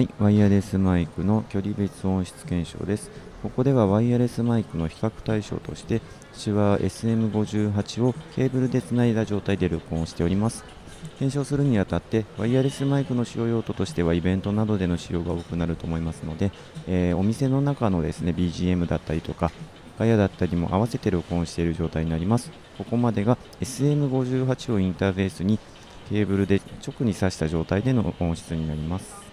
はい、ワイヤレスマイクの距離別音質検証です。ここではワイヤレスマイクの比較対象として、私は SM58 をケーブルでつないだ状態で録音しております。検証するにあたって、ワイヤレスマイクの使用用途としてはイベントなどでの使用が多くなると思いますので、えーお店の中のですね BGM だったりとか、ガヤだったりも合わせて録音している状態になります。ここまでが SM58 をインターフェースにケーブルで直に挿した状態での音質になります。